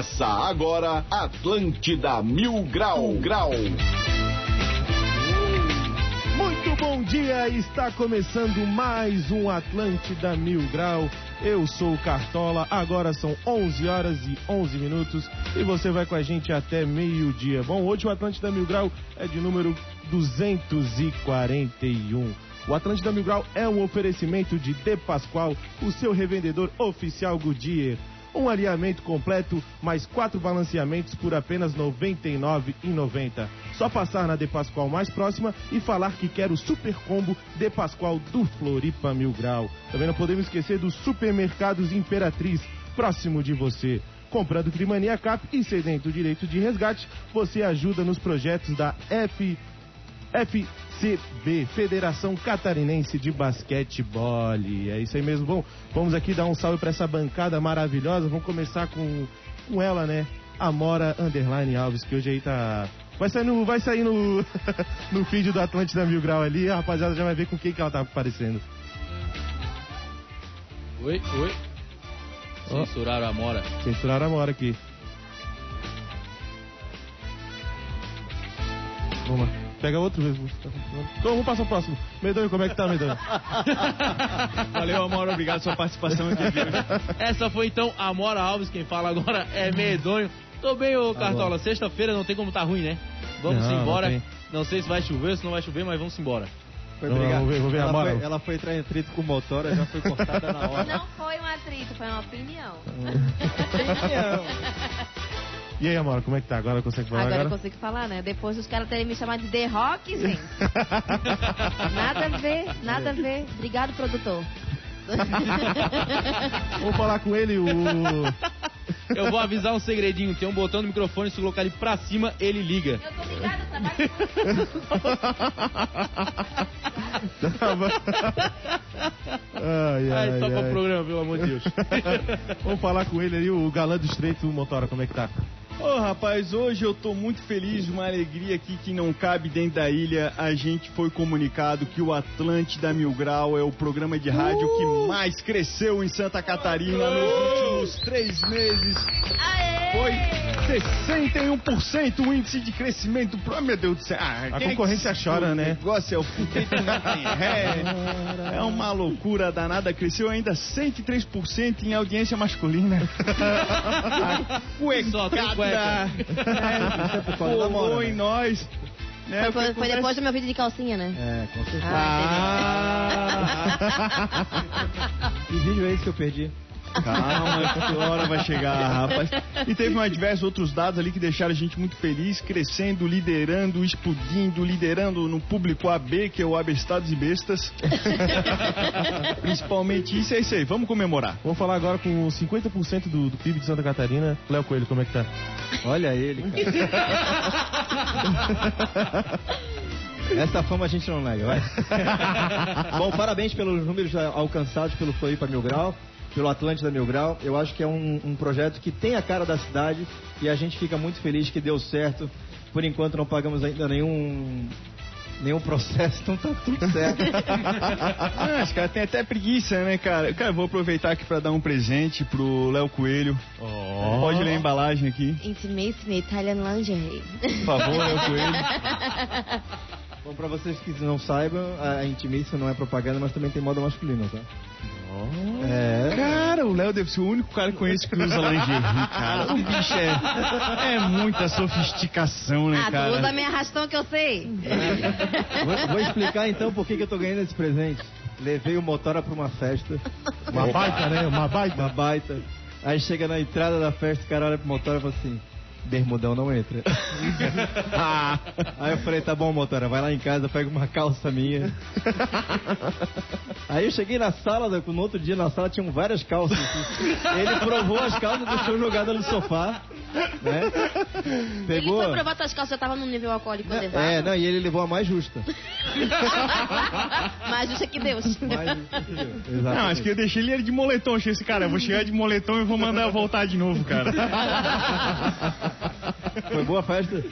Começa agora Atlântida Mil Grau Grau. Muito bom dia, está começando mais um Atlântida Mil Grau. Eu sou o Cartola, agora são 11 horas e 11 minutos e você vai com a gente até meio-dia. Bom, hoje o Atlântida Mil Grau é de número 241. O Atlântida Mil Grau é um oferecimento de De Pascoal, o seu revendedor oficial Goodyear. Um alinhamento completo, mais quatro balanceamentos por apenas R$ 99,90. Só passar na De Pascoal mais próxima e falar que quer o super combo De Pascoal do Floripa Mil Grau. Também não podemos esquecer dos supermercados Imperatriz, próximo de você. Comprando Trimania Cap e cedendo o direito de resgate, você ajuda nos projetos da F... FCB, Federação Catarinense de Basquetebol. É isso aí mesmo. Bom, vamos aqui dar um salve para essa bancada maravilhosa. Vamos começar com, com ela, né? Amora Underline Alves, que hoje aí tá. Vai sair no, vai sair no, no feed do Atlântida Mil Grau ali, a rapaziada já vai ver com quem que ela tá aparecendo. Oi, oi. Censuraram a Mora. Censuraram a Amora aqui. Vamos lá. Pega outro mesmo. Então, vamos passar o próximo. Medonho, como é que tá, Medonho? Valeu, Amora, obrigado pela sua participação aqui. Essa foi então a Mora Alves, quem fala agora é Medonho. Tô bem, ô Cartola. Sexta-feira não tem como tá ruim, né? Vamos Não, não embora. tem. Não, sei se vai chover, se não vai chover, mas vamos embora. Foi Não, vou ver, vou ver a ela, Amora. foi, ela foi entrar em atrito com o motora, já foi cortada na hora. Não foi um atrito, foi uma opinião. E aí, Amora, como é que tá? Agora consegue falar Agora agora? eu consigo falar, né? Depois os caras terem me chamado de The Rock, gente. Nada a ver, nada a ver. Obrigado, produtor. Vamos falar com ele, o. Eu vou avisar um segredinho. Tem um botão no microfone, se colocar ele pra cima, ele liga. Eu tô ligado, trabalho ai, ai, Ai, toca ai. o programa, pelo amor de Deus. Vamos falar com ele aí, o galã do estreito, o Motora, como é que tá? Ô rapaz, hoje eu tô muito feliz, uma alegria aqui que não cabe dentro da ilha. A gente foi comunicado que o Atlântida Mil Grau é o programa de rádio que mais cresceu em Santa Catarina nos últimos três meses. Foi 61% o índice de crescimento. Pro... Meu Deus do céu. Ah, A é que concorrência se- chora, o né? negócio é o ré. É uma loucura danada. Cresceu ainda 103% em audiência masculina. A Só tem cuecada é, colou em nós. Né? Foi, foi- foi depois do meu vídeo de calcinha, né? É, com certeza. Ah, Que vídeo é esse que eu perdi? Calma, que hora vai chegar, rapaz. E teve mais diversos outros dados ali que deixaram a gente muito feliz, crescendo, liderando, explodindo, liderando no público AB, que é o Abestados e Bestas. Principalmente isso, é isso aí. Vamos comemorar. Vamos falar agora com 50% do, do PIB de Santa Catarina. Léo Coelho, como é que tá? Olha ele, cara. Essa fama a gente não nega, vai. Bom, parabéns pelos números alcançados pelo Floripa Mil Grau, pelo Atlântida Mil Grau. Eu acho que é um, um projeto que tem a cara da cidade e a gente fica muito feliz que deu certo. Por enquanto não pagamos ainda nenhum nenhum processo, então tá tudo certo. Ah, os caras têm até preguiça, né, cara? Cara, eu vou aproveitar aqui pra dar um presente pro Léo Coelho. Pode ler a embalagem aqui, Intimissime Italian Lingerie. por favor, Léo Coelho. Bom, pra vocês que não saibam, a Intimícia não é propaganda, mas também tem moda masculina, tá? É. Cara, o Léo deve ser o único cara que conheço que usa lingerie, cara. O bicho é, é muita sofisticação, né, Ah, tu cara? usa minha arrastão que eu sei. Vou, vou explicar então por que, que eu tô ganhando esse presente. Levei o Motora pra uma festa. Uma baita, né? Uma baita. Uma baita. Aí chega na entrada da festa, o cara olha pro Motora e fala assim: Bermudão não entra. Aí eu falei: tá bom, Motora, vai lá em casa, pega uma calça minha. Aí eu cheguei na sala, né, no outro dia na sala tinham várias calças. Ele provou as calças, deixou jogadas no sofá. Né? Ele Pegou. foi provar calças, eu tava no nível alcoólico elevado. É, não, e ele levou a mais justa. Mais justa que Deus. Mais justa que Deus. Exatamente. Não, acho que eu deixei ele de moletom. Achei esse cara, eu vou chegar de moletom e vou mandar voltar de novo, cara. Foi boa a festa?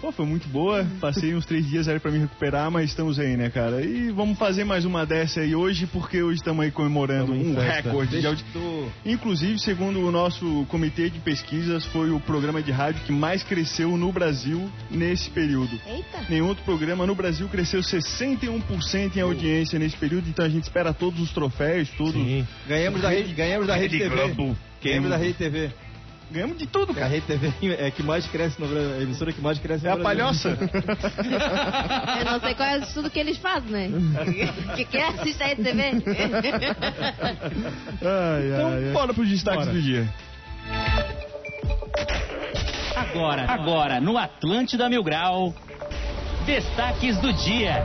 Pô, foi muito boa. Passei uns três dias aí pra me recuperar, mas estamos aí, né, cara? E vamos fazer mais uma dessa aí hoje, porque hoje estamos aí comemorando Tamo um recorde de audiência. Inclusive, segundo o nosso comitê de pesquisas, foi o programa de rádio que mais cresceu no Brasil nesse período. Eita. Nenhum outro programa no Brasil cresceu 61% em audiência nesse período, então a gente espera todos os troféus, tudo. Sim. Ganhamos da rede, ganhamos da rede TV. Globo. Ganhamos da rede TV. Ganhamos de tudo, A cara. rede TV é que mais cresce no Brasil, a emissora que mais cresce É no a Brasil. palhoça. Eu não sei qual é tudo que eles fazem, né? que quer assistir aí TV? Ai, Então, ai, ai. bora pros destaques Bora. do dia. Agora, agora, no Atlântida Mil Grau, destaques do dia.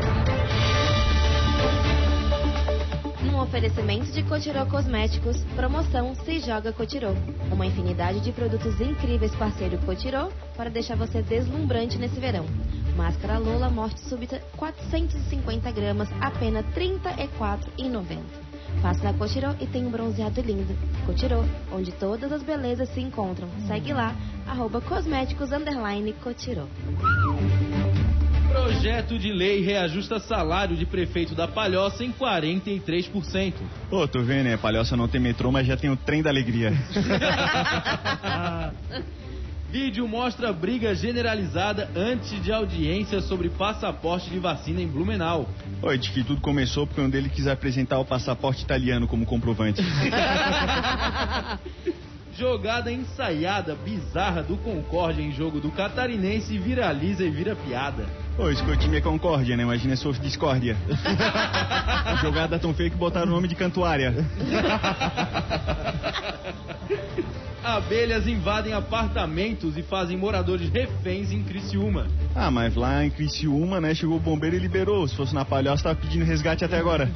Oferecimento de Cotirô Cosméticos, promoção Se Joga Cotirô. Uma infinidade de produtos incríveis parceiro Cotirô para deixar você deslumbrante nesse verão. Máscara Lola Morte Súbita 450 gramas, apenas R$ 34,90. Passe na Cotirô e tem um bronzeado lindo. Cotirô, onde todas as belezas se encontram. Segue lá, arroba cosméticos underline Cotirô. Projeto de lei reajusta salário de prefeito da Palhoça em 43%. Ô, tô vendo, né? Palhoça não tem metrô, mas já tem o trem da alegria. Vídeo mostra briga generalizada antes de audiência sobre passaporte de vacina em Blumenau. Oi, diz que tudo começou porque um deles quis apresentar o passaporte italiano como comprovante. Jogada ensaiada bizarra do Concórdia em jogo do Catarinense viraliza e vira piada. Ô, isso que o time é Concórdia, né? Imagina se fosse discórdia. A jogada tão feia que botaram o nome de Cantuária. Abelhas invadem apartamentos e fazem moradores reféns em Criciúma. Ah, mas lá em Criciúma, né? Chegou o bombeiro e liberou. Se fosse na Palhoça, tava pedindo resgate até agora.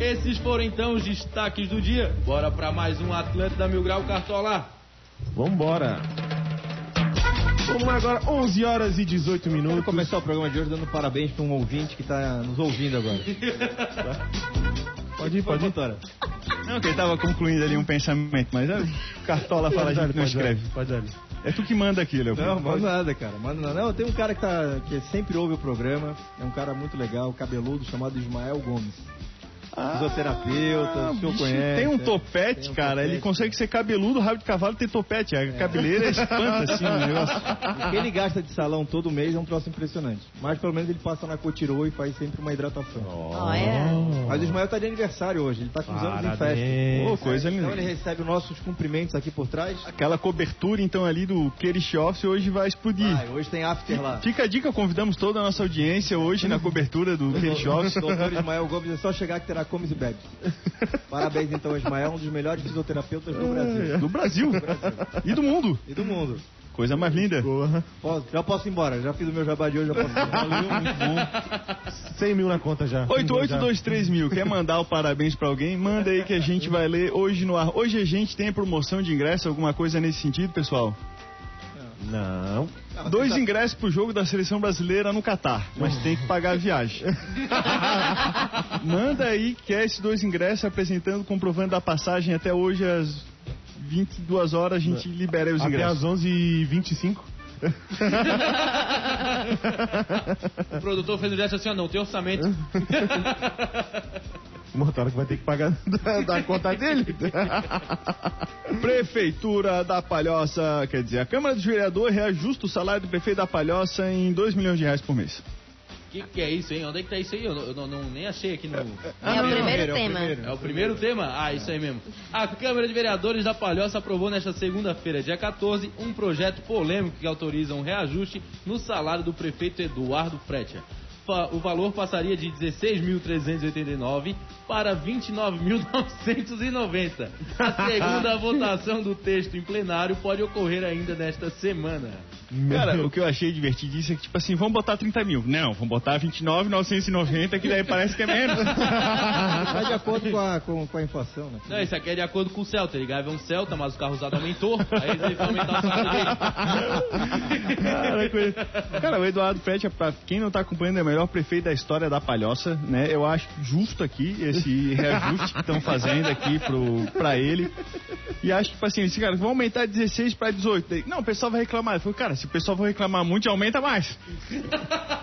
Esses foram então os destaques do dia. Bora pra mais um Atlântida Mil Grau Cartola. Vambora. Vamos agora, 11 horas e 18 Quero minutos. começar o programa de hoje dando parabéns para um ouvinte que está nos ouvindo agora. Pode ir, pode ir. Vitória. Não, que ele tava concluindo ali um pensamento, mas ah, Cartola fala, a gente não escreve. Pode ir. É tu que manda aqui, Léo. Não, manda nada, cara. Manda nada. Não, tem um cara que, tá, que sempre ouve o programa. É um cara muito legal, cabeludo, chamado Ismael Gomes. Fisioterapeuta, o senhor bicho, conhece. Tem um é. topete, Tem um cara. topete. Ele consegue ser cabeludo, rabo de cavalo e ter topete. A cabeleira espanta, assim, o negócio. O que ele gasta de salão todo mês é um troço impressionante. Mas pelo menos ele passa na Cotirô e faz sempre uma hidratação. Olha. Mas o Ismael tá de aniversário hoje, ele tá com os anos em festa. Pô, coisa Então linda. ele recebe os nossos cumprimentos aqui por trás. Aquela cobertura, então, ali do Kerish Office hoje vai explodir. Ah, hoje tem after lá. Fica a dica, convidamos toda a nossa audiência hoje na cobertura do Kerish Office. Doutor Ismael Gomes, é só chegar que terá comes e bebes. Parabéns então, Ismael, um dos melhores fisioterapeutas do Brasil. Do Brasil. E do mundo. E do mundo. Coisa mais linda. Porra. Posso- já posso ir embora, já fiz o meu jabá de hoje, já posso ir embora. Valeu, muito bom. 100 mil na conta já. 8823 mil. Quer mandar o parabéns pra alguém? Manda aí que a gente vai ler hoje no ar. Hoje a gente tem promoção de ingresso, alguma coisa nesse sentido, pessoal? Não. Dois ingressos pro jogo da seleção brasileira no Catar, mas tem que pagar a viagem. Manda aí que é esses dois ingressos apresentando, comprovando da passagem até hoje às 22 horas a gente libera os Até ingressos. às 11h25. O produtor fez o gesto assim, ó, não tem orçamento. O motora que vai ter que pagar da, da conta dele. Prefeitura da Palhoça, quer dizer, a Câmara dos Vereadores reajusta o salário do prefeito da Palhoça em 2 milhões de reais por mês. Que que é isso, hein? Onde é que tá isso aí? Eu, não, eu não- não- nem achei aqui no... É o primeiro tema. É o primeiro tema? Ah, isso aí mesmo. A Câmara de Vereadores da Palhoça aprovou nesta segunda-feira, dia 14, um projeto polêmico que autoriza um reajuste no salário do prefeito Eduardo Fretia. O valor passaria de 16.389 para 29.990. A segunda votação do texto em plenário pode ocorrer ainda nesta semana. Cara, o que eu achei divertidíssimo é que, tipo assim, vamos botar 30 mil. Não, vamos botar 29,990, que daí parece que é menos. Tá de acordo com a, com, com a inflação, né? Não, isso aqui é de acordo com o Celta. Ele ganhava um Celta, mas o carro usado aumentou. Aí ele teve que aumentar o salário dele. Cara, o Eduardo Fretia, pra quem não tá acompanhando, é melhor prefeito da história da Palhoça, né? Eu acho justo aqui esse reajuste que estão fazendo aqui pro, pra ele. E acho que, tipo assim, esse cara, vão aumentar 16 pra 18. Daí, Não, o pessoal vai reclamar. Eu falei, cara, se o pessoal for reclamar muito, aumenta mais.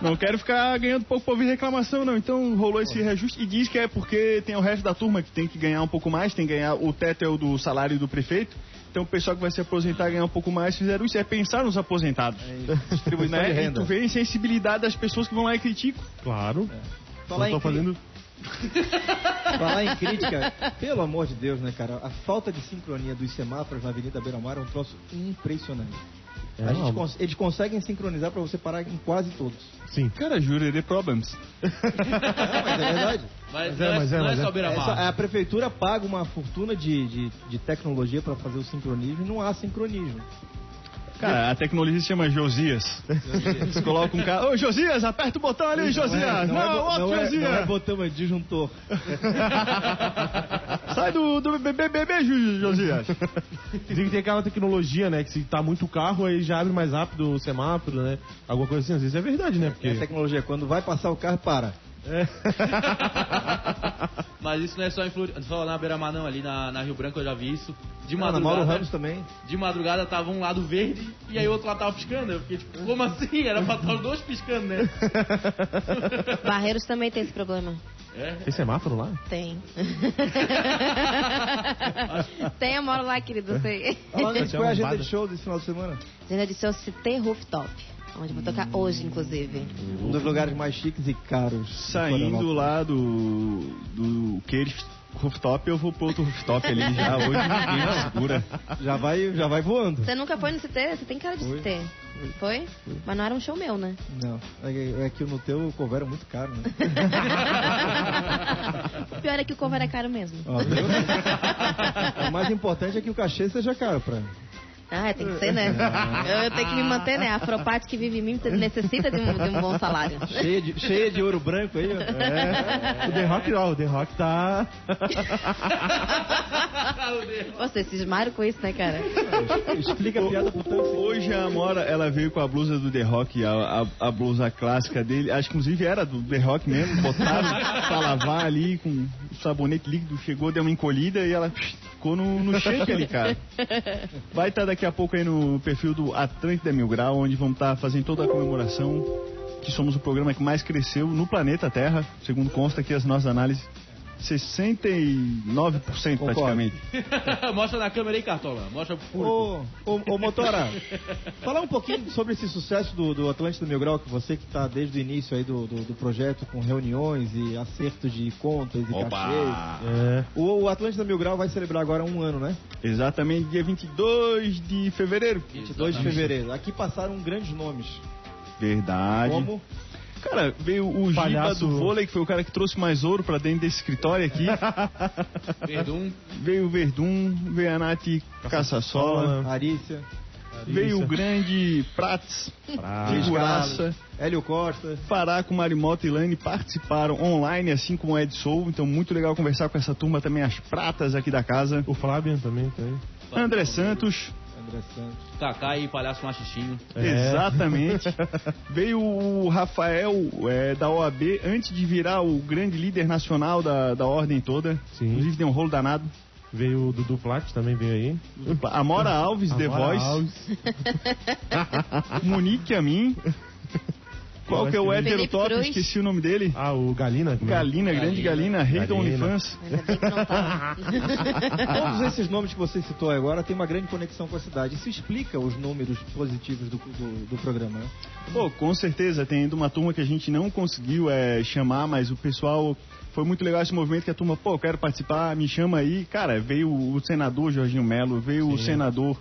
Não quero ficar ganhando pouco ouvir reclamação, não. Então rolou esse reajuste e diz que é porque tem o resto da turma que tem que ganhar um pouco mais, tem que ganhar. O teto é o do salário do prefeito. Então o pessoal que vai se aposentar ganhar um pouco mais fizeram isso, é pensar nos aposentados. De né? E tu vê a insensibilidade das pessoas que vão lá e criticam. Claro. Falar Não em, tô fazendo. falar em crítica, pelo amor de Deus, né, cara? A falta de sincronia dos semáforos na Avenida Beira Mar é um troço impressionante. É, A gente não. cons- eles conseguem sincronizar pra você parar em quase todos. Sim. Cara, juro, é problems. Não, mas é verdade. Mas, Mas é, é, mas é, não mas é é. só a prefeitura paga uma fortuna de, de, de tecnologia pra fazer o sincronismo e não há sincronismo. Cara, a tecnologia se chama Josias. Eles colocam um cara. Ô, Josias, aperta o botão ali, Josias! Não, não, é, outro não, é, Josias! não é botão, é disjuntor. Sai do, do BBB, Josias! Dizem que tem aquela tecnologia, né? Que se tá muito carro, aí já abre mais rápido o semáforo, né? Alguma coisa assim. Às vezes é verdade, né? É a Porque. tecnologia, quando vai passar o carro, para. É. Mas isso não é só, em Flori... só na beira-mar, não. Ali na, na Rio Branco eu já vi isso. De Mauro madrugada, Ramos também. de madrugada tava um lado verde e aí o outro lado tava piscando. Eu fiquei tipo, como assim? Era pra estar os dois piscando, né? Barreiros também tem esse problema. É. Tem semáforo lá? Tem. tem, eu moro lá, querido, sei. É qual é a agenda de show desse final de semana? Agenda de seu CT Rooftop, onde vou tocar hoje, inclusive. Um dos lugares mais chiques e caros. Saindo lá do. do Queires rooftop, eu vou pro outro rooftop ali já. Hoje ninguém me segura. Já vai, já vai voando. Você nunca foi no CT? Você tem cara de Foi. CT. Foi? Mas não era um show meu, né? Não, é, é que no teu o cover é muito caro, né? O pior é que o cover é caro mesmo. Ó, viu? o mais importante é que o cachê seja caro pra Ah, tem que ser, né? Eu, eu tenho que me manter, né? A Afropate que vive em mim necessita de um, de um bom salário. cheia de, cheia de ouro branco aí, ó. É. O The Rock não, o The Rock tá. Vocês cismaram com isso, né, cara? Explica a piada pro tanto. Hoje a Amora, ela veio com a blusa do The Rock, a, a, a blusa clássica dele. Acho que inclusive era do The Rock mesmo. Botaram pra lavar ali com o sabonete líquido. Chegou, deu uma encolhida e ela ficou no, no shake ali, cara. Vai estar daqui a pouco aí no perfil do Atlântida Mil Grau, onde vamos estar fazendo toda a comemoração. Que somos o programa que mais cresceu no planeta Terra, segundo consta aqui as nossas análises. 69% praticamente. Mostra na câmera aí, Cartola. Mostra pro público. Ô, ô, ô, Motora, falar um pouquinho sobre esse sucesso do, do Atlântida Mil Grau, que você que está desde o início aí do, do, do projeto, com reuniões e acertos de contas e cachês. É. O, o Atlântida Mil Grau vai celebrar agora um ano, né? Exatamente dia 22 de fevereiro. 22 de fevereiro. Aqui passaram grandes nomes. Verdade. Como Cara, veio o Giba Palhaço. do vôlei, que foi o cara que trouxe mais ouro pra dentro desse escritório aqui. Verdun. veio o Verdun, veio a Nath Caçassola, Arícia, veio o grande Prats, figuraça. Hélio Costa. Faraco, Marimoto e Lane participaram online, assim como o Ed Sou. Então, muito legal conversar com essa turma também, as pratas aqui da casa. O Flavian também tem. André Santos, Santos. Kaká e Palhaço Machistinho. É. exatamente. Veio o Rafael é, da OAB, antes de virar o grande líder nacional da, da ordem toda. Sim. Inclusive, deu um rolo danado. Veio o Dudu Plat também veio aí. Amora Alves, The Amora Voice. Alves. Monique a mim. Qual que é o hétero top? Cruz. Esqueci o nome dele. Ah, o Galina. é? Galina, grande Galina, rei da Galina. OnlyFans. Bem que não tá. Todos esses nomes que você citou agora têm uma grande conexão com a cidade. Isso explica os números positivos do, do, do programa, né? Pô, com certeza, tem ainda uma turma que a gente não conseguiu é, chamar, mas o pessoal. Foi muito legal esse movimento que a turma, pô, eu quero participar, me chama aí. Cara, veio o senador Jorginho Melo, veio o senador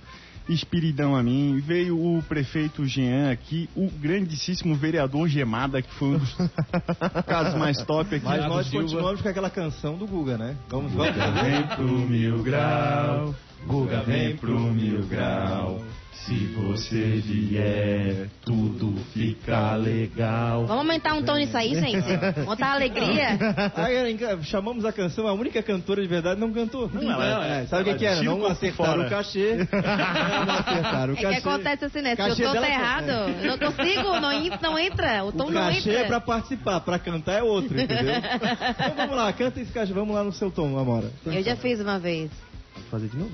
Espiridão a mim, veio o prefeito Jean aqui, o grandíssimo vereador Gemada, que foi um dos casos mais top aqui. Mas nós Silva. continuamos com aquela canção do Guga, né? Vamos, vamos. Vem pro mil grau, Guga vem pro mil grau. Se você vier, tudo fica legal. Vamos aumentar um tom nisso aí, gente? Botar alegria? Aí, chamamos a canção, a única cantora de verdade não cantou. Não, ela- é, sabe o que, que era? o Não acertaram o cachê. não acertaram o É que cachê. acontece assim, né? Se o Cachê tom tá é- errado, eu não consigo, não, não entra. O tom O não cachê entra. é pra participar, pra cantar é outro, entendeu? então vamos lá, canta esse cachê, vamos lá no seu tom, Amora. Eu já fiz uma vez. Pode fazer de novo?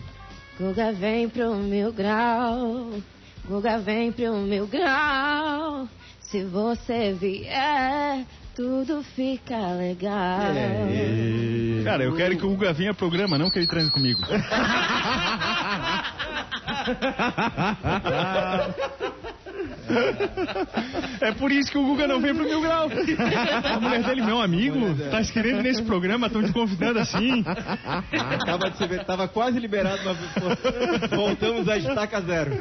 Guga vem pro mil grau. Guga vem pro mil grau. Se você vier, tudo fica legal. Cara, eu quero que o Guga venha programa, não que ele transe comigo. É por isso que o Guga não vem pro Mil Grau. A mulher dele, meu amigo, tá ir nesse programa, estão te convidando assim. Acaba de se ver, tava quase liberado, mas voltamos à estaca zero.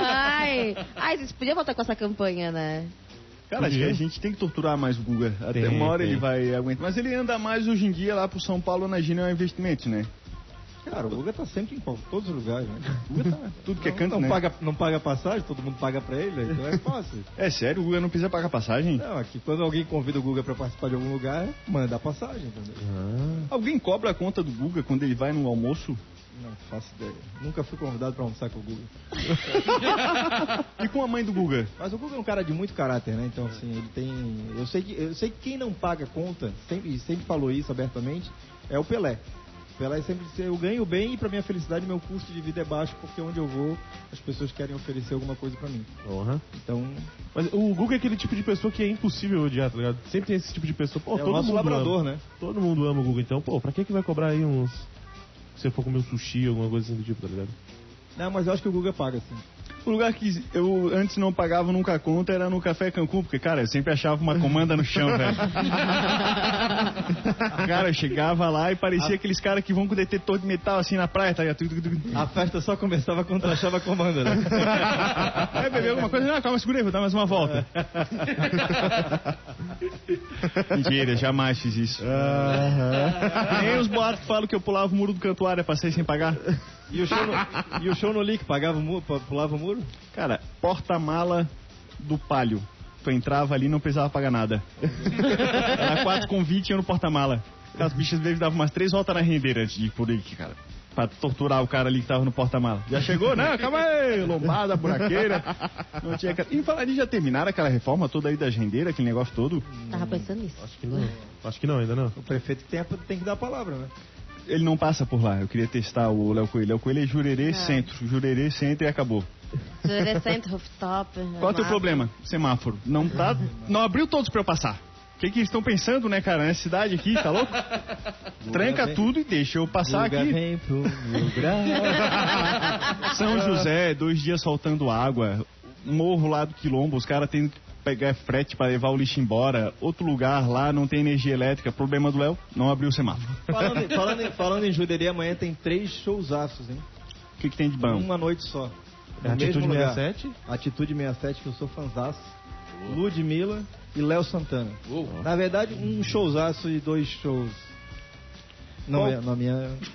Ai, ai, vocês podiam voltar com essa campanha, né? Cara, acho que a gente tem que torturar mais o Guga. Até Tem, uma hora tem. ele vai aguentar. Mas ele anda mais hoje em dia lá pro São Paulo na Gina Investimentos, né? Cara, o Guga tá sempre em todos os lugares, né? O Guga tá tudo que é canto, não né? Paga, não paga passagem, todo mundo paga pra ele, então é fácil. É sério, o Guga não precisa pagar passagem? Não, aqui quando alguém convida o Guga pra participar de algum lugar, manda a passagem, entendeu? Alguém cobra a conta do Guga quando ele vai no almoço? Não faço ideia. Nunca fui convidado pra almoçar com o Guga. E com a mãe do Guga? Mas o Guga é um cara de muito caráter, né? Então, assim, ele tem. Eu sei que, eu sei que quem não paga conta, sempre, sempre falou isso abertamente, é o Pelé. O Pelé sempre disse: eu ganho bem e pra minha felicidade meu custo de vida é baixo, porque onde eu vou as pessoas querem oferecer alguma coisa pra mim. Porra. Então, Mas o Guga é aquele tipo de pessoa que é impossível odiar, tá ligado? Sempre tem esse tipo de pessoa. Pô, é o todo nosso mundo labrador, ama. né? Todo mundo ama o Guga, então, pô, pra que que vai cobrar aí uns... Se você for comer um sushi, alguma coisa assim do tipo, tá ligado? Não, mas eu acho que o Guga paga, assim. O lugar que eu antes não pagava nunca conta era no Café Cancún, porque, cara, eu sempre achava uma comanda no chão, velho. cara, eu chegava lá e parecia aqueles caras que vão com detetor de metal assim na praia, tá ligado? A festa só começava quando achava a comanda, né? Vai beber alguma coisa? Não, calma, segura aí, vou dar mais uma volta. Mentira, jamais fiz isso. Nem os boatos que falam que eu pulava o muro do cantuário, passei sem pagar. E o show no, e o show no Lick pagava o muro, pulava o muro? Cara, porta-mala do palio. Tu entrava ali e não precisava pagar nada. Era 4 convite e eu no porta-mala. As bichas vezes davam umas três voltas na rendeira antes de ir por aí, cara. Pra torturar o cara ali que tava no porta-mala. Já chegou? Não, calma aí, lombada, buraqueira. Não tinha... E falar de já terminaram aquela reforma toda aí das rendeiras, aquele negócio todo? Tava pensando nisso. Acho que não. Acho que não, ainda não. O prefeito tem, a- tem que dar a palavra, né? Ele não passa por lá. Eu queria testar o Léo Coelho. Léo Coelho é Jurerê Centro. Jurerê Centro e acabou. Fluorescente, rooftop. Qual é o teu problema? Semáforo. Não tá. Não abriu todos pra eu passar. O que, que eles estão pensando, né, cara? Nessa cidade aqui, tá louco? Tranca vem- tudo e deixa eu passar aqui. vem pro. São José, dois dias soltando água. Morro lá do Quilombo, os caras têm que pegar frete pra levar o lixo embora. Outro lugar lá não tem energia elétrica. Problema do Léo, não abriu o semáforo. Falando, em- falando, falando em Juderia, amanhã tem três showzaços, hein? O que, que tem de bom? Uma noite só. É No Atitude mesmo lugar. 67? Atitude 67, que eu sou fanzaço. Ludmilla e Léo Santana. Uou. Na verdade, um showzaço e dois shows. Não Qual- é, na minha.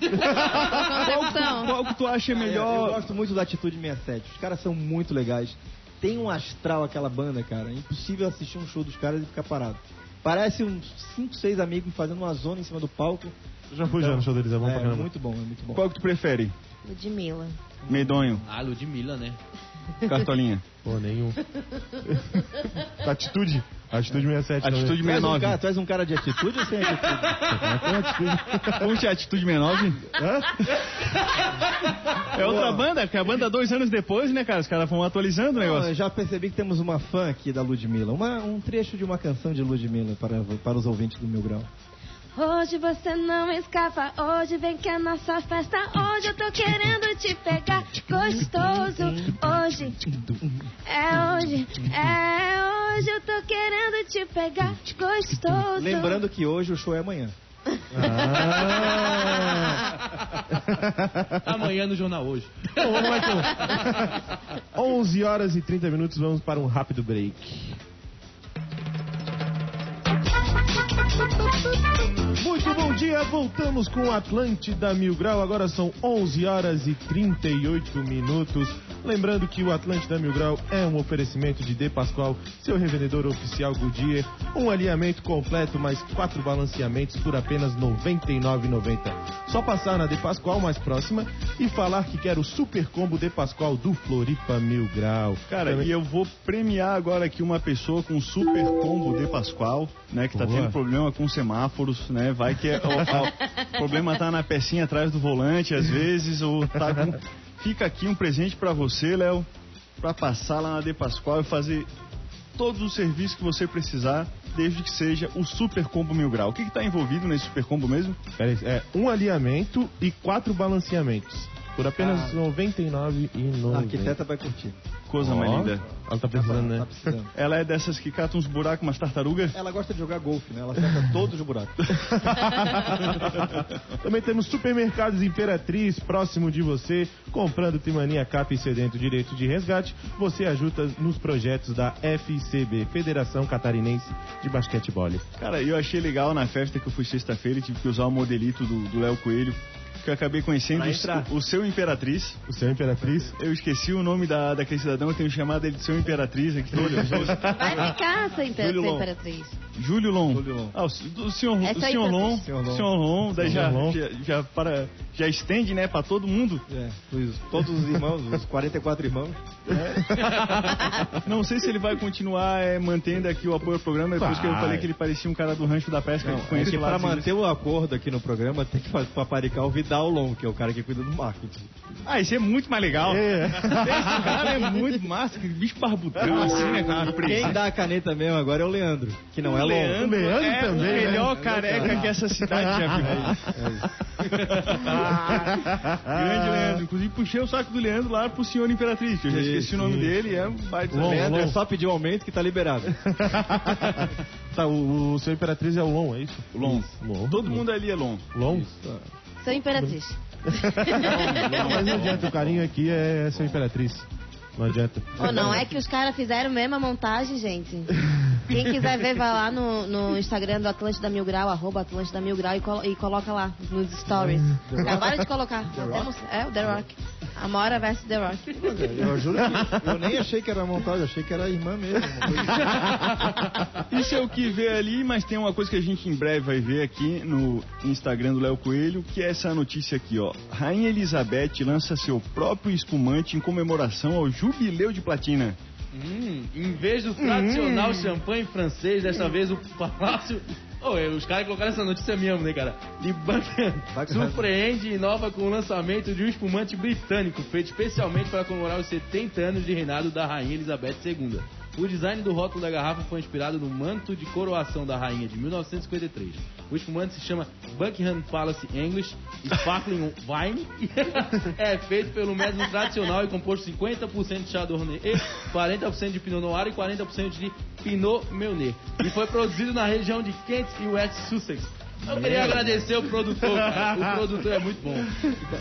Concepção. Qual que tu acha Eu melhor? gosto muito da Atitude 67. Os caras são muito legais. Tem um astral aquela banda, cara. É impossível assistir um show dos caras e ficar parado. Parece uns 5, 6 amigos fazendo uma zona em cima do palco. Eu já fui já no show deles, é bom pra É caramba. muito bom, é muito bom. Qual que tu prefere? Ludmilla. Medonho, Ah, Ludmilla, né? cartolinha. Pô, nenhum. Atitude? Atitude 67. também. Atitude Tu és, um 69. cara, tu és um cara de atitude ou sem atitude? Ter Atitude 69? É outra banda, que é a banda dois anos depois, né, cara? Os caras vão atualizando o negócio. eu já percebi que temos uma fã aqui da Ludmilla. Uma, um trecho de uma canção de Ludmilla para, para os ouvintes do Mil Grau. Hoje você não escapa, hoje vem que é nossa festa. Hoje eu tô querendo te pegar, gostoso. Hoje, é hoje, é hoje eu tô querendo te pegar, gostoso. Lembrando que hoje o show é amanhã. Ah. Amanhã no jornal hoje. Bom, vamos lá então. 11 horas e 30 minutos, vamos para um rápido break. Muito bom dia, voltamos com Atlântida Mil Grau. Agora são 11 horas e 38 minutos. Lembrando que o Atlântida Mil Grau é um oferecimento de De Pascoal, seu revendedor oficial Goodyear. Um alinhamento completo, mais quatro balanceamentos por apenas R$ 99,90. Só passar na De Pascoal mais próxima e falar que quer o super combo De Pascoal do Floripa Mil Grau. Cara, Também- e eu vou premiar agora aqui uma pessoa com super combo de Pascoal, né? Que tá Boa. tendo problema com semáforos, né? Vai que é, o, o problema tá na pecinha atrás do volante, às vezes, ou tá com... Fica aqui um presente pra você, Léo, pra passar lá na De Pascoal e fazer todos os serviços que você precisar, desde que seja o super combo mil grau. O que que tá envolvido nesse super combo mesmo? Aí, é um alinhamento e quatro balanceamentos. Por apenas Ah. R$ 99,90. A arquiteta vai curtir. Coisa mais linda. Ela tá precisando, Tá né? precisando. Ela é dessas que catam uns buracos, umas tartarugas? Ela gosta de jogar golfe, né? Ela acerta todos os buracos. Também temos supermercados Imperatriz próximo de você. Comprando Trimaninha Cap e Sedento Direito de Resgate, você ajuda nos projetos da FCB, Federação Catarinense de Basquetebol. Cara, eu achei legal na festa que eu fui sexta-feira, tive que usar o modelito do do Léo Coelho, que eu acabei conhecendo o, o seu Imperatriz. O seu Imperatriz? Eu esqueci o nome da, daquele cidadão, eu tenho chamado ele de seu Imperatriz aqui todo. Vai ficar essa Long. imperatriz. Júlio Long. Júlio Long. Ah, o, senhor, o senhor Long. Senhor Long. Senhor Long, daí já, já, já para, já estende, né, pra todo mundo. É, os- todos os irmãos, os 44 irmãos. Não sei se ele vai continuar é, mantendo aqui o apoio ao programa, depois que eu falei que ele parecia um cara do rancho da pesca, Não, que é conhece que lá. para manter o acordo aqui no programa, tem que fazer, paparicar o Vidal Long, que é o cara que cuida do marketing. Ah, isso é muito mais legal. É. Esse cara é muito massa, que bicho barbudão assim, né, com uma Quem dá a caneta mesmo agora é o Leandro, que não é Leandro, Leandro é também, o né? melhor careca que essa cidade já viu. Grande Leandro. Inclusive, puxei o saco do Leandro lá pro senhor Imperatriz, eu já Isso, esqueci o nome isso. dele, é um baita. Long, Leandro é só pedir o aumento que tá liberado. Tá, o, o seu Imperatriz é o Lon, é isso? Long. Lon. Todo mundo ali é Long. Lon? Sou imperatriz. Não, mas não adianta, o carinho aqui é seu Imperatriz. Não adianta. Ou não, é que os caras fizeram mesmo a montagem, gente. Quem quiser ver, vai lá no, no Instagram do Atlântida Mil Grau, arroba Atlântida Mil Grau e, colo- e coloca lá nos stories. Acabaram de colocar. Temos, é, o The Rock. Amora versus The Rock. Eu juro que eu nem achei que era montagem, achei que era irmã mesmo. Isso é o que vê ali, mas tem uma coisa que a gente em breve vai ver aqui no Instagram do Léo Coelho, que é essa notícia aqui, ó. Rainha Elizabeth lança seu próprio espumante em comemoração ao jubileu de platina. Hum, em vez do tradicional champanhe francês, desta vez o palácio. Ô, os caras colocaram essa notícia mesmo, né, cara? Buckingham. surpreende e inova com o lançamento de um espumante britânico, feito especialmente para comemorar os 70 anos de reinado da Rainha Elizabeth II. O design do rótulo da garrafa foi inspirado no manto de coroação da rainha de 1953. O espumante se chama Buckingham Palace English Sparkling Wine. é feito pelo método tradicional e composto 50% de Chardonnay, 40% de Pinot Noir e 40% de Pinot Meunier. E foi produzido na região de Kent e West Sussex. Eu queria agradecer o produtor, cara. O produtor é muito bom.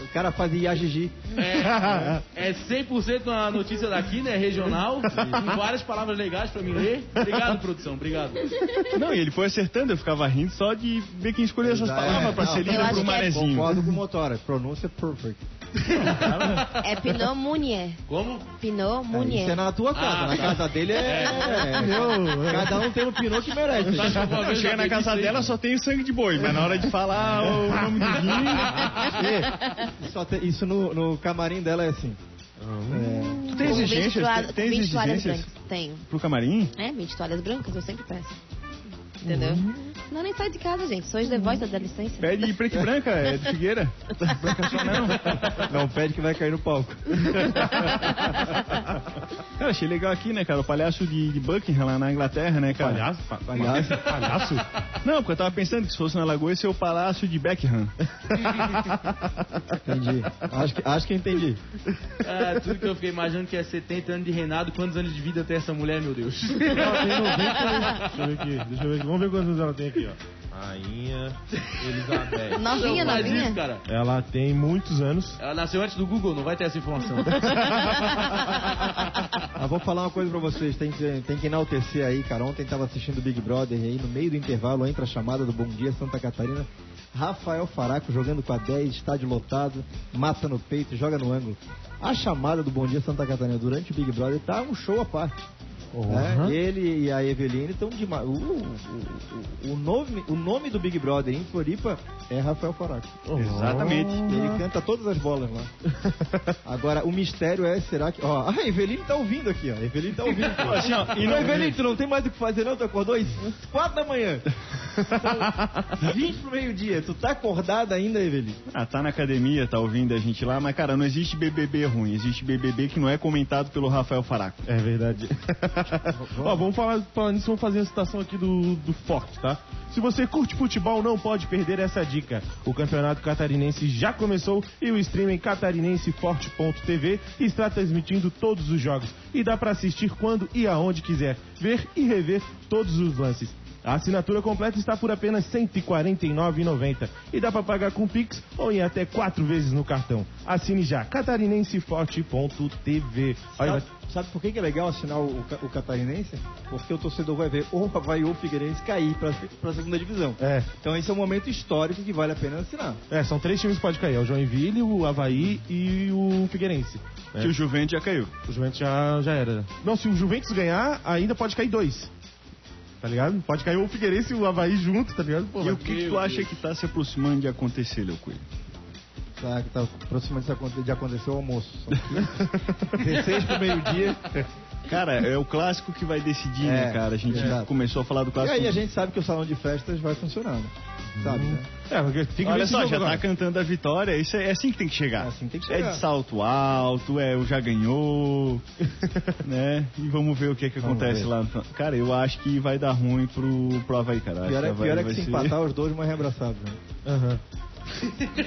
O cara fazia Yagigi. É, é 100% uma notícia daqui, né? Regional, com várias palavras legais pra mim ler. Obrigado, produção, obrigado. Não, e ele foi acertando, eu ficava rindo só de ver quem escolheu essas palavras pra ser eu lida acho pro que é manezinho. Concordo com o Motora, pronúncia perfect. É Pinot Munier. Como? Pinot Isso é Munier. na tua casa, Ah, na tá. casa dele é. é- cada um tem um pinot que merece. Quando chega na casa dela só tem o sangue de boi, mas na hora de falar o nome do vinho. Tem- isso no, no camarim dela é assim. É, Tu tem Com 20 exigências? Tem, tem 20 toalhas exigências brancas. Tenho. pro camarim? É, 20 toalhas brancas, eu sempre peço. Entendeu? Não, nem sai de casa, gente. Sou de voz, dá licença. Pede preto e branca, é de Figueira. Branca só não. não pede que vai cair no palco. Cara, achei legal aqui, né, cara? O palhaço de, de Buckingham lá na Inglaterra, né, cara? Palhaço? Pa- Palhaço. Palhaço? Não, porque eu tava pensando que se fosse na Lagoa, esse é o palácio de Beckham. Entendi. Acho que, acho que entendi. Ah, tudo que eu fiquei imaginando que é 70 anos de reinado. Quantos anos de vida tem essa mulher, meu Deus? Ela tem 90. Deixa eu ver aqui, deixa eu ver aqui. Vamos ver quantos anos ela tem aqui, ó. Rainha Elizabeth. Novinha, Não novinha. isso, cara. Ela tem muitos anos. Ela nasceu antes do Google, não vai ter essa informação. Ah, vou falar uma coisa pra vocês, tem que, tem que enaltecer aí, cara. Ontem tava assistindo o Big Brother e aí no meio do intervalo entra a chamada do Bom Dia Santa Catarina. Rafael Faraco jogando com a 10, estádio lotado, mata no peito, joga no ângulo. A chamada do Bom Dia Santa Catarina durante o Big Brother tá um show à parte. Né? Ele e a Eveline estão demais. O, o, o, o nome, o nome do Big Brother em Floripa é Rafael Faraco. Exatamente. Ele canta todas as bolas lá. Agora, o mistério é, será que... Ó, a Eveline tá ouvindo aqui, ó. A Eveline tá ouvindo. Assim, ó, e e não- Eveline, tu não tem mais o que fazer não? Tu acordou às 4 da manhã. São 20 pro meio-dia. Tu tá acordada ainda, Eveline? Ah, tá na academia, tá ouvindo a gente lá, mas cara, não existe BBB ruim, existe BBB que não é comentado pelo Rafael Faraco. É verdade. Ó, vamos falar, falar nisso, vamos fazer a citação aqui do, do Forte, tá? Se você curte futebol, não pode perder essa dica. O campeonato catarinense já começou e o streaming catarinenseforte.tv está transmitindo todos os jogos. E dá pra assistir quando e aonde quiser, ver e rever todos os lances. A assinatura completa está por apenas R$ 149,90 e dá para pagar com Pix ou em até quatro vezes no cartão. Assine já catarinenseforte.tv. Olha, Sabe, sabe por que que é legal assinar o, o catarinense? Porque o torcedor vai ver ou o Havaí ou o Figueirense cair pra, pra segunda divisão. É. Então esse é um momento histórico que vale a pena assinar. É, são três times que pode cair. É o Joinville, o Havaí e o Figueirense. É. Que o Juventus já caiu. O Juventus já, já era. Não, se o Juventus ganhar, ainda pode cair dois. Tá ligado? Pode cair o Figueirense e o Havaí junto, tá ligado? Pô, e o que, que tu acha que tá se aproximando de acontecer, Leo Coelho? Tá, que tá aproximando de aconte- de acontecer o almoço. São 16 pro meio-dia. Cara, é o clássico que vai decidir, né, É, cara? A gente exato. começou a falar do E clássico. aí a gente sabe que o salão de festas vai funcionar, né? Sabe, né? É, porque ver Olha só, já agora. tá cantando a vitória. Isso é, é assim que tem que chegar. É assim que tem que É chegar. de salto alto, é o já ganhou, né? E vamos ver o que que Vamos acontece ver. lá. no- Cara, eu acho que vai dar ruim pro, pro Havaí, cara. Pior é, Havaí pior é vai que se ser- empatar os dois mais reabraçados. Né? Aham.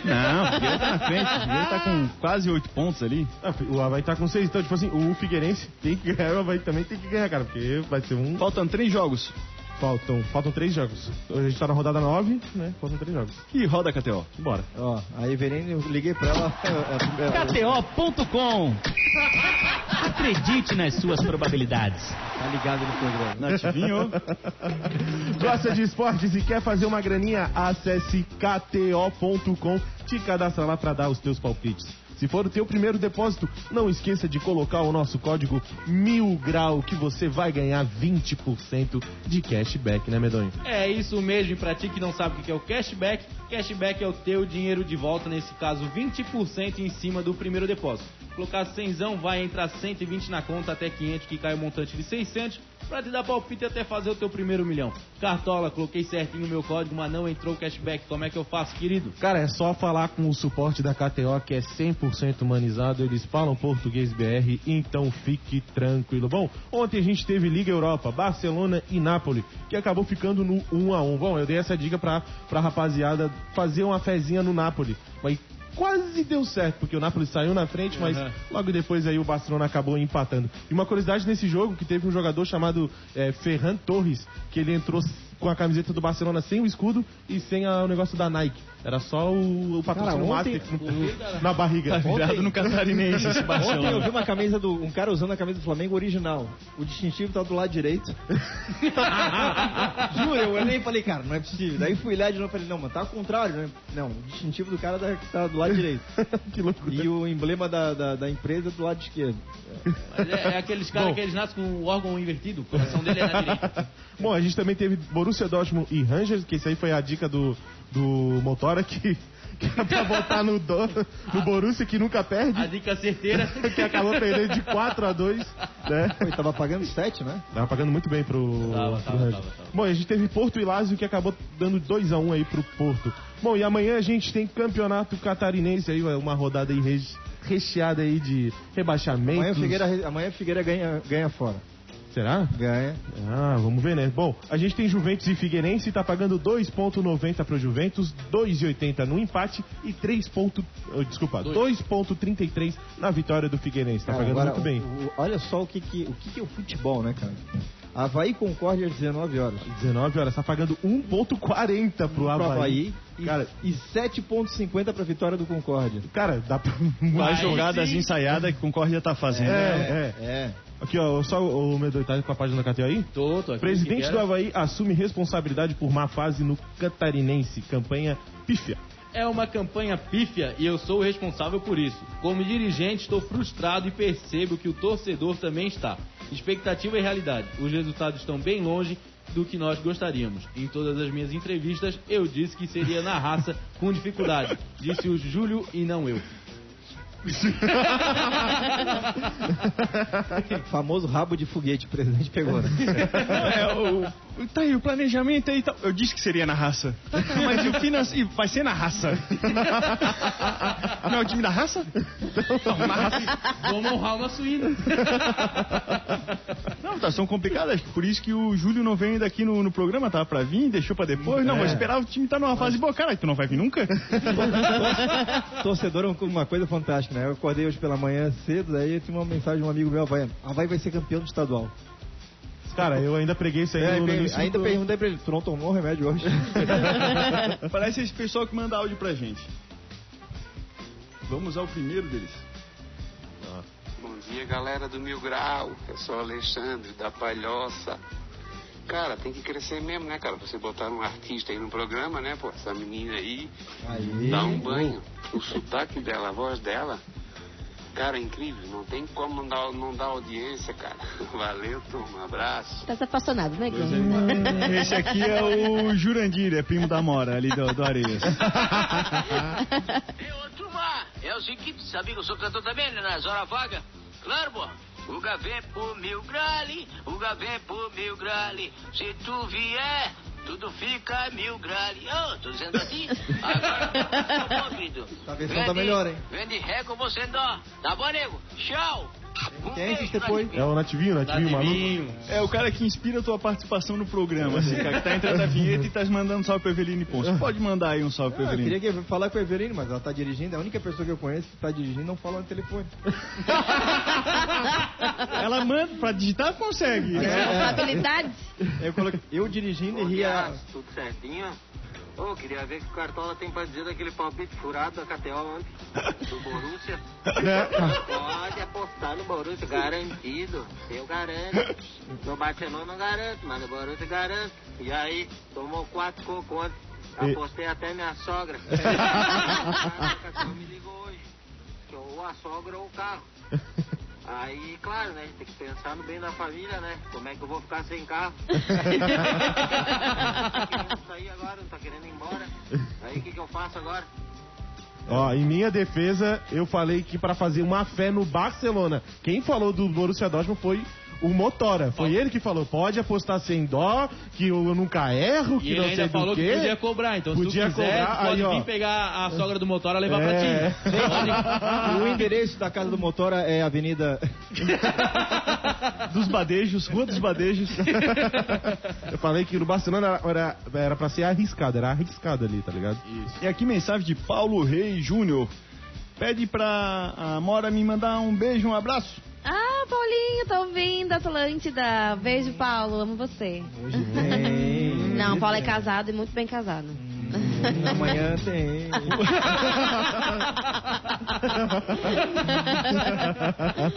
Não, o tá na frente. O Figueira tá com quase oito pontos ali. Ah, o Havaí tá com seis, então, tipo assim, o Figueirense tem que ganhar, o Havaí também tem que ganhar, cara, porque vai ser um... Faltam três jogos. Faltam, faltam três jogos. A gente tá na rodada nove, né? Faltam três jogos. E roda, KTO. Bora. Ó, a Everine, eu liguei pra ela. é, é, KTO.com. Acredite nas suas probabilidades. tá ligado no programa. Nativinho. Gosta de esportes e quer fazer uma graninha? Acesse kto.com, te cadastra lá pra dar os teus palpites. Se for o teu primeiro depósito, não esqueça de colocar o nosso código mil grau que você vai ganhar 20% de cashback, né, Medonho? É isso mesmo, e pra ti que não sabe o que é o cashback, cashback é o teu dinheiro de volta, nesse caso 20% em cima do primeiro depósito. Colocar 100, vai entrar 120 na conta até 500, que cai o montante de 600, pra te dar palpite até fazer o teu primeiro milhão. Cartola, coloquei certinho o meu código, mas não entrou o cashback, como é que eu faço, querido? Cara, é só falar com o suporte da KTO que é 100% humanizado, eles falam português BR, então fique tranquilo. Bom, ontem a gente teve Liga Europa, Barcelona e Nápoles, que acabou ficando no 1 a 1 Bom, eu dei essa dica pra, pra rapaziada fazer uma fezinha no Nápoles, mas quase deu certo, porque o Nápoles saiu na frente, mas Uhum. logo depois aí o Barcelona acabou empatando. E uma curiosidade nesse jogo, que teve um jogador chamado é, Ferran Torres, que ele entrou com a camiseta do Barcelona sem o escudo e sem a- o negócio da Nike. Era só o, o patrocínio Cara, ontem- na barriga. Tá virado no catarinense esse Ontem eu Barcelona. vi uma camisa do. um cara usando a camisa do Flamengo original. O distintivo tá do lado direito. Juro, eu olhei e falei, cara, não é possível. Daí fui lá de novo e falei, não, mas tá ao contrário, né? Não, o distintivo do cara tá, tá do lado direito. que loucura. E o emblema da, da, da empresa do lado esquerdo. É, é aqueles caras que eles nascem com o órgão invertido, o coração dele é na direita. Bom, a gente também teve Borussia Dortmund e Rangers, que isso aí foi a dica do, do Motora, que, que é pra botar no, do, no Borussia, que nunca perde, A dica certeira. que acabou perdendo de 4 a 2 né? Pô, ele tava pagando 7, né? Tava pagando muito bem pro, Tava, pro tava, tava, tava. Bom, a gente teve Porto e Lazio que acabou dando 2 a 1 aí pro Porto. Bom, e amanhã a gente tem campeonato catarinense aí, uma rodada aí re- recheada aí de rebaixamentos. Amanhã Figueira, amanhã Figueira ganha, ganha fora. Será? Ganha. Ah, vamos ver, né? Bom, a gente tem Juventus e Figueirense, tá pagando 2,90 pro Juventus, 2,80 no empate e 3. ponto- oh, desculpa, 2,33 na vitória do Figueirense. Tá Cara, pagando agora, muito bem. o- o- olha só o que, que, o que, que é o futebol, né, cara? Havaí Concórdia às 19 horas. 19 horas, tá pagando 1,40 pro Pro Havaí. Havaí. E, Cara, e 7,50 pra vitória do Concórdia. cara, dá pra. Aí jogadas sim. ensaiadas que o Concórdia tá fazendo. É, é. É. Aqui, ó, só o Medoi tá com a página da KTO aí? Tô, tô aqui, Presidente do. Havaí assume responsabilidade por má fase no Catarinense. Campanha pífia. É uma campanha pífia e eu sou o responsável por isso. Como dirigente, estou frustrado e percebo que o torcedor também está. Expectativa e realidade. Os resultados estão bem longe do que nós gostaríamos. Em todas as minhas entrevistas, eu disse que seria na raça com dificuldade. Disse o Júlio e não eu. Famoso rabo de foguete, o presidente pegou, né? É, o, tá aí, o planejamento aí e tal. Eu disse que seria na raça. Tá, tá, mas e o financeiro. Vai ser na raça. Não é o time da raça? Não, na raça. Vamos honrar uma suína. Tá, são complicadas. Por isso que o Júlio não vem ainda aqui no, no programa, tava pra vir, deixou pra depois. Não, É. vou esperar o time tá numa fase boa. Cara, tu não vai vir nunca? Torcedor é uma coisa fantástica, né? Eu acordei hoje pela manhã cedo, daí tinha uma mensagem de um amigo meu, Havaí. Havaí vai ser campeão do estadual. Cara, eu ainda preguei isso aí É, no, no ainda do- perguntei pra ele, tu não tomou remédio hoje? Parece esse pessoal que manda áudio pra gente. Vamos ao primeiro deles. Dia, galera do Mil Grau. Eu sou o Alexandre da Palhoça. Cara, tem que crescer mesmo, né, cara? Você botar um artista aí no programa, né, pô? Essa menina aí, Aí, dá um banho. O sotaque dela, a voz dela, cara, é incrível. Não tem como não dar, não dar audiência, cara. Valeu, turma. Um abraço. Tá se apaixonado, né, Gão? Esse aqui é o Jurandir, é primo da Mora, ali do, do Areias. Ei, ô, turma, é o seguinte, sabia que eu sou cantor também, né, nas horas vagas? Claro, pô. O vem por mil grale, o vem por mil grale. Se tu vier, tudo fica mil grale. Ô, tô dizendo assim. Agora, tá bom, querido. Essa versão tá melhor, hein? Vem de ré com você, dó. Tá bom, nego? Tchau. Quem é depois? É o Nativinho, Nativinho, maluco. Nativinho. É o cara que inspira a tua participação no programa, assim, cara, que tá entrando a vinheta e tá mandando um salve pro Eveline Ponce. Pode mandar aí um salve pro Ah, eu Eveline. queria que- falar com a Everine, mas ela tá dirigindo, é a única pessoa que eu conheço que tá dirigindo não fala no telefone. Ela manda, pra digitar consegue. né? Responsabilidade. Eu, coloquei, eu dirigindo e ria. Tudo certinho? Ô, queria ver o que o Cartola tem pra dizer daquele palpite furado da KTO ontem. Do Borussia. Pode apostar no Borussia, garantido. Eu garanto. No Barcelona não garanto, mas no Borussia garanto. E aí, tomou quatro cocos ontem. Apostei até minha sogra. A KTO me ligou hoje. Que ou a sogra ou o carro. Aí, claro, né? Tem que pensar no bem da família, né? Como é que eu vou ficar sem carro? tá querendo sair agora, não tá querendo ir embora. Aí o que, que eu faço agora? Ó, em minha defesa, eu falei que pra fazer uma fé no Barcelona. Quem falou do Borussia Dortmund foi o Motora. Foi ele que falou, pode apostar sem dó, que eu nunca erro, que E ele não sei falou que podia cobrar. Então, se Podia tu quiser, cobrar, pode aí, vir pegar a sogra do Motora e levar pra É. ti. Pode- O endereço da casa do Motora é Avenida. Dos badejos, Rua dos Badejos. Eu falei que no Barcelona era, era, era pra ser arriscado, era arriscado ali, tá ligado? E aqui mensagem de Paulo Rei Júnior. Pede pra a Mora me mandar um beijo, um abraço. Paulinho, tô ouvindo, Atlântida. Beijo, Paulo, amo você. Hoje. Não, Paulo é casado e muito bem casado. Amanhã tem.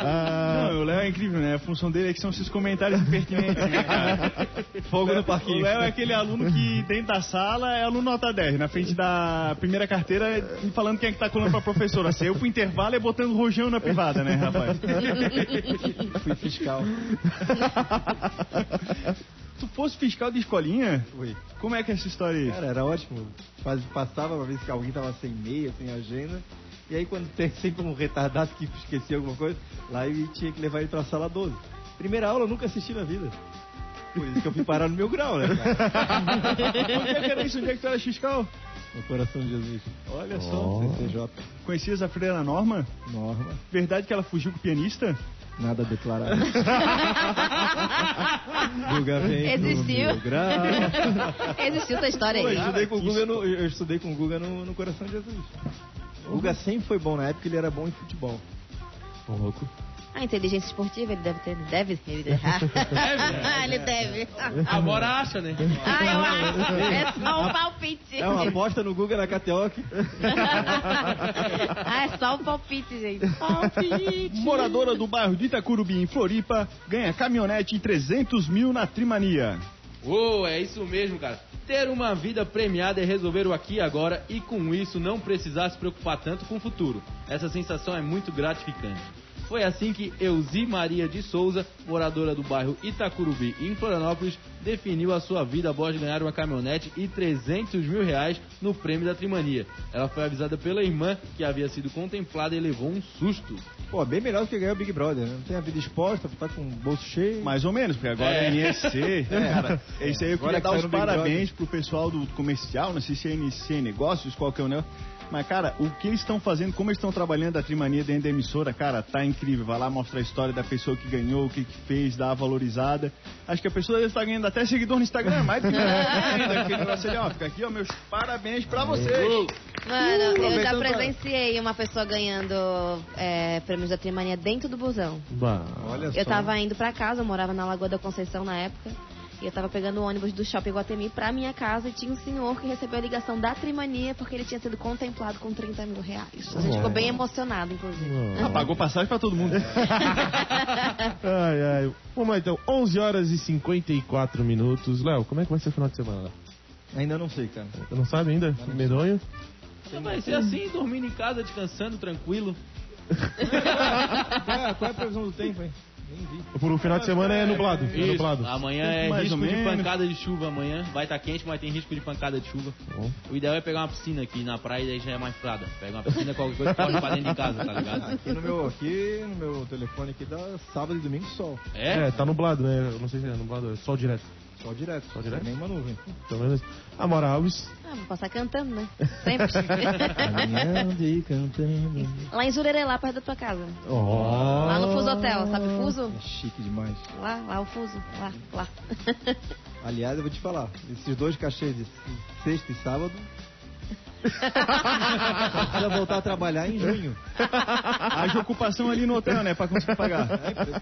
Não, o Léo é incrível, né? A função dele é que são esses comentários impertinentes, né, cara? Fogo no O parquinho. Léo é aquele aluno que dentro da sala é aluno nota 10, na frente da primeira carteira, falando quem é que tá colando pra professora. Se eu pro intervalo é botando rojão na privada, né, rapaz? Fui fiscal. tu fosse fiscal de escolinha, Fui. como é que é essa história aí? Cara, era ótimo. Faz- Passava pra ver se alguém tava sem meia, sem agenda. E aí quando tem sempre um retardado que esquecia alguma coisa, lá eu tinha que levar ele pra sala 12. Primeira aula eu nunca assisti na vida. Por isso que eu fui parar no meu grau, né? cara? Onde é que era isso? Onde é que tu era fiscal? No coração de Jesus. Olha só. CCJ. Conhecias a freira Norma? Norma. Verdade que ela fugiu com o pianista? Nada declarado. Guga vem pro Existiu. Existiu essa história Pô, eu aí. estudei com o Guga no, eu estudei com o Guga no, no Coração de Jesus. O Guga sempre foi bom, na época ele era bom em futebol. Ô, louco. A inteligência esportiva ele deve ter. Deve? Ele deve. Ah, ele deve. Agora acha, né? Ah, eu acho. É só um palpite. É uma aposta no Guga na que Ah, é só um palpite, gente. Palpite. Moradora do bairro de Itacurubi, em Floripa, ganha caminhonete e 300 mil na Trimania. Uou, é isso mesmo, cara. Ter uma vida premiada é resolver o aqui e agora e com isso não precisar se preocupar tanto com o futuro. Essa sensação é muito gratificante. Foi assim que Euzi Maria de Souza, moradora do bairro Itacurubi, em Florianópolis, definiu a sua vida após ganhar uma caminhonete e 300 mil reais no prêmio da Trimania. Ela foi avisada pela irmã que havia sido contemplada e levou um susto. Pô, bem melhor do que ganhar o Big Brother, né? Não tem a vida exposta, tá com o bolso cheio. Mais ou menos, porque agora é, É. NSC. Cara, esse aí eu Agora queria que dar saiu os parabéns pro pessoal do comercial, não sei se é NC Negócios, qual que é o negócio. Mas, cara, o que eles estão fazendo, como eles estão trabalhando a Trimania dentro da emissora, cara, tá incrível. Vai lá mostrar a história da pessoa que ganhou, o que, que fez, dá a valorizada. Acho que a pessoa está ganhando até seguidor no Instagram, mais do que ainda. Aquele negócio ali, ó, fica aqui, ó, meus parabéns pra vocês. Mano, eu já presenciei uma pessoa ganhando é, prêmios da Trimania dentro do busão. Bah. Olha Eu só. tava indo pra casa, eu morava na Lagoa da Conceição na época. E eu tava pegando o ônibus do Shopping Guatemi pra minha casa e tinha um senhor que recebeu a ligação da Trimania porque ele tinha sido contemplado com 30 mil reais. A gente ficou bem emocionado, inclusive. Ah, pagou passagem pra todo mundo. Ai, ai. Vamos lá então, 11 horas e 54 minutos. Léo, como é que vai ser o final de semana? Ainda não sei, cara. Você não sabe ainda? Medonho? Vai ser assim, dormindo em casa, descansando, tranquilo. Qual é, qual é a previsão do tempo, hein? Por o final de semana é nublado. É nublado. Amanhã é Mais risco ou de pancada de chuva amanhã. Vai estar quente, mas tem risco de pancada de chuva. Bom. O ideal é pegar uma piscina aqui na praia e daí já é mais prada. Pega uma piscina, qualquer coisa, corre pra dentro de casa, tá ligado? Aqui no meu, aqui no meu telefone aqui dá sábado e domingo sol. É? É, tá nublado, né? Eu não sei se é nublado, é sol direto. Sol direto. Sol direto? Nenhuma nuvem. Então, beleza. Amora Alves. Ah, vou passar cantando, né? Sempre. Caminhando e cantando. Lá em Jurerê, lá perto da tua casa. Oh. Lá no Fuso Hotel, sabe o Fuso? É chique demais. Lá, lá o Fuso. Lá, lá. Aliás, eu vou te falar, esses dois cachês de sexta e sábado. Precisa voltar a trabalhar em junho. Haja ocupação ali no hotel, né? Pra conseguir pagar.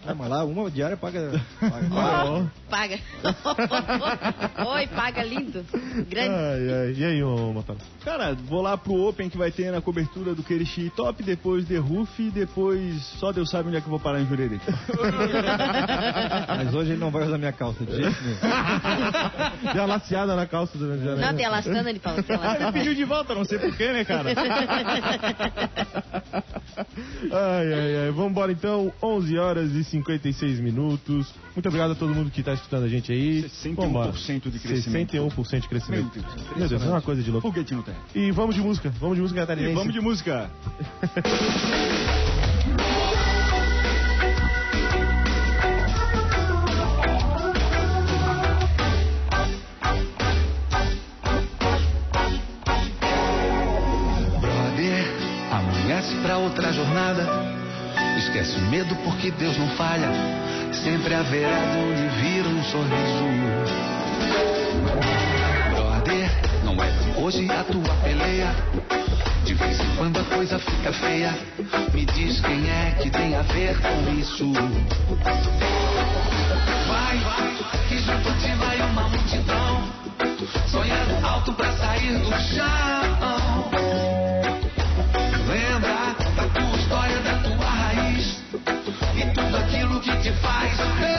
Não, mas lá uma diária paga. paga. Ó. Paga. Oi, paga lindo. Grande. Ai, ai. E aí, ô Motaro? Cara, vou lá pro Open que vai ter na cobertura do Querixi Top, depois The Roof e depois só Deus sabe onde é que eu vou parar em Jurerê. Mas hoje ele não vai usar minha calça de jeito nenhum. Deu uma laceada na calça do Janeiro. Não, tem ele falou. Tem Ah, ele pediu de volta, não sei porquê, né, cara? Ai, ai, ai. Vambora então, 11 horas e 56 minutos. Muito obrigado a todo mundo que tá escutando a gente aí. 61% Vambora. de crescimento. 61% de crescimento. Meu Deus, Meu Deus, é uma coisa de louco. Foguete no terra. E vamos de música, vamos de música E catarinense. vamos de música. outra jornada. Esquece o medo porque Deus não falha. Sempre haverá de onde vir um sorriso. Brother, não é hoje a tua peleia. De vez em quando a coisa fica feia. Me diz quem é que tem a ver com isso. Vai, vai, que junto te vai uma multidão. Sonhando alto pra sair do chão. Aquilo que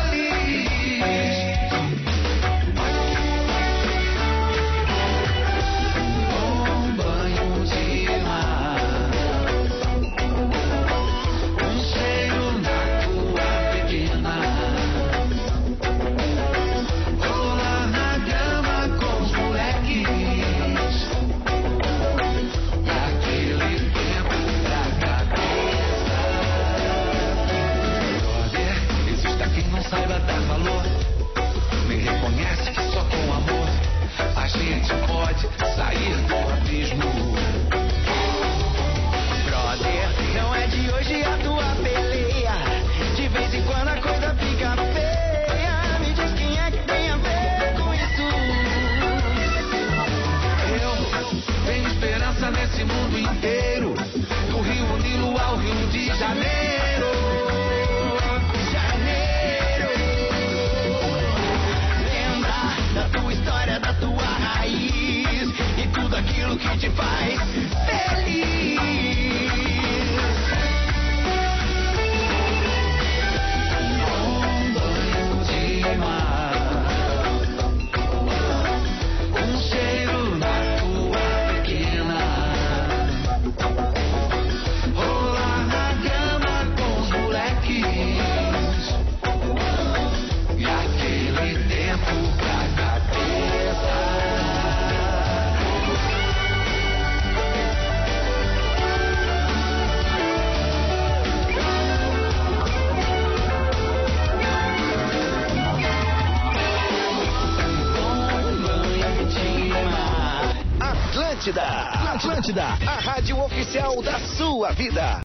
vida.